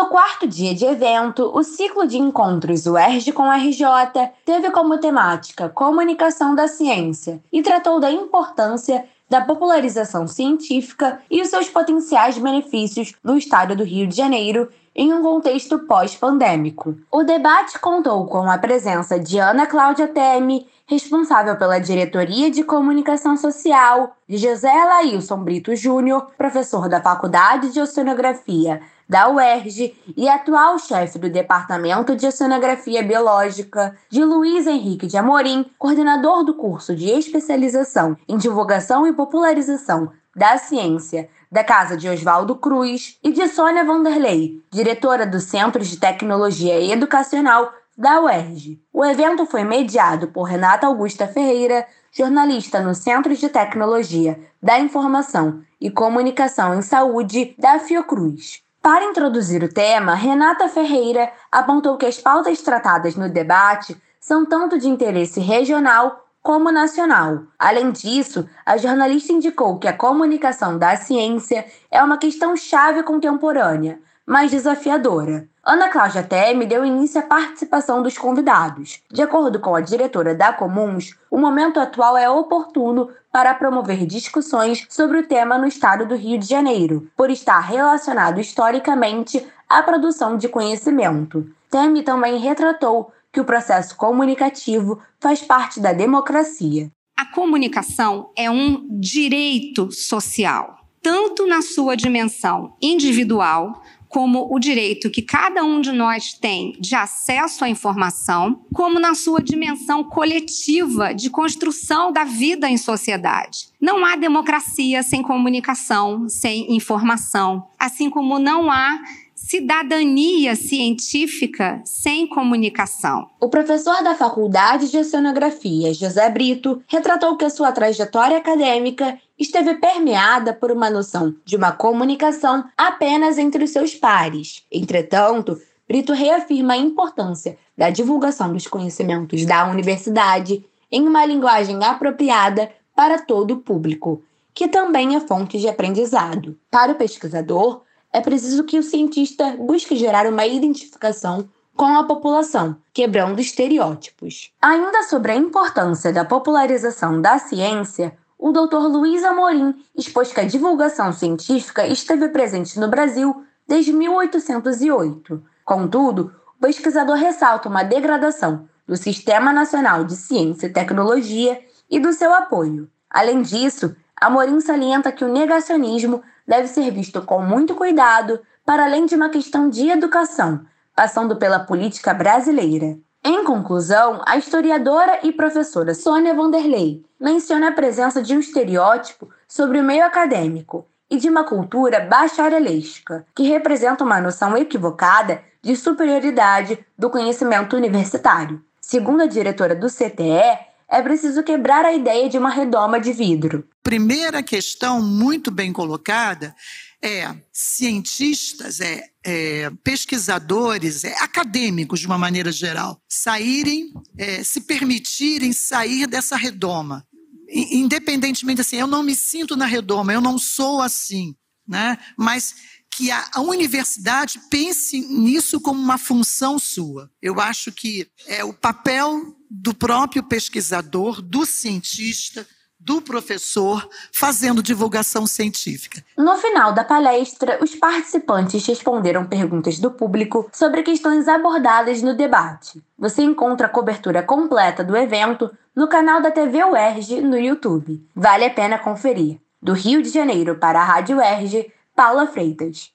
No quarto dia de evento, o ciclo de encontros UERJ com RJ teve como temática Comunicação da Ciência e tratou da importância da popularização científica e os seus potenciais benefícios no estado do Rio de Janeiro em um contexto pós-pandêmico. O debate contou com a presença de Ana Cláudia Temi, responsável pela Diretoria de Comunicação Social, de José Lailson Brito Júnior, professor da Faculdade de Oceanografia da UERJ e atual chefe do Departamento de Oceanografia Biológica, de Luiz Henrique de Amorim, coordenador do curso de especialização em divulgação e popularização da ciência da Casa de Oswaldo Cruz e de Sônia Vanderlei, diretora do Centro de Tecnologia Educacional da UERJ. O evento foi mediado por Renata Augusta Ferreira, jornalista no Centro de Tecnologia da Informação e Comunicação em Saúde da Fiocruz. Para introduzir o tema, Renata Ferreira apontou que as pautas tratadas no debate são tanto de interesse regional como nacional. Além disso, a jornalista indicou que a comunicação da ciência é uma questão chave contemporânea, mas desafiadora. Ana Cláudia Teme deu início à participação dos convidados. De acordo com a diretora da Comuns, o momento atual é oportuno para promover discussões sobre o tema no estado do Rio de Janeiro, por estar relacionado historicamente à produção de conhecimento. Teme também retratou que o processo comunicativo faz parte da democracia. A comunicação é um direito social, tanto na sua dimensão individual como o direito que cada um de nós tem de acesso à informação, como na sua dimensão coletiva de construção da vida em sociedade. Não há democracia sem comunicação, sem informação, assim como não há cidadania científica sem comunicação. O professor da Faculdade de Oceanografia, José Brito, retratou que a sua trajetória acadêmica esteve permeada por uma noção de uma comunicação apenas entre os seus pares. Entretanto, Brito reafirma a importância da divulgação dos conhecimentos da universidade em uma linguagem apropriada para todo o público, que também é fonte de aprendizado. Para o pesquisador, é preciso que o cientista busque gerar uma identificação com a população, quebrando estereótipos. Ainda sobre a importância da popularização da ciência, o Dr. Luiz Amorim expôs que a divulgação científica esteve presente no Brasil desde 1808. Contudo, o pesquisador ressalta uma degradação do Sistema Nacional de Ciência e Tecnologia e do seu apoio. Além disso, Amorim salienta que o negacionismo deve ser visto com muito cuidado, para além de uma questão de educação, passando pela política brasileira. Em conclusão, a historiadora e professora Sônia Vanderlei menciona a presença de um estereótipo sobre o meio acadêmico e de uma cultura bacharelesca, que representa uma noção equivocada de superioridade do conhecimento universitário. Segundo a diretora do CTE, é preciso quebrar a ideia de uma redoma de vidro. Primeira questão muito bem colocada é cientistas, é, é pesquisadores, é, acadêmicos de uma maneira geral, saírem, é, se permitirem sair dessa redoma. Independentemente assim, eu não me sinto na redoma, eu não sou assim, né? Mas que a, a, universidade pense nisso como uma função sua. Eu acho que é o papel do próprio pesquisador, do cientista, do professor fazendo divulgação científica. No final da palestra, os participantes responderam perguntas do público sobre questões abordadas no debate. Você encontra a cobertura completa do evento no canal da TV UERJ no YouTube. Vale a pena conferir. Do Rio de Janeiro para a Rádio UERJ, Paula Freitas.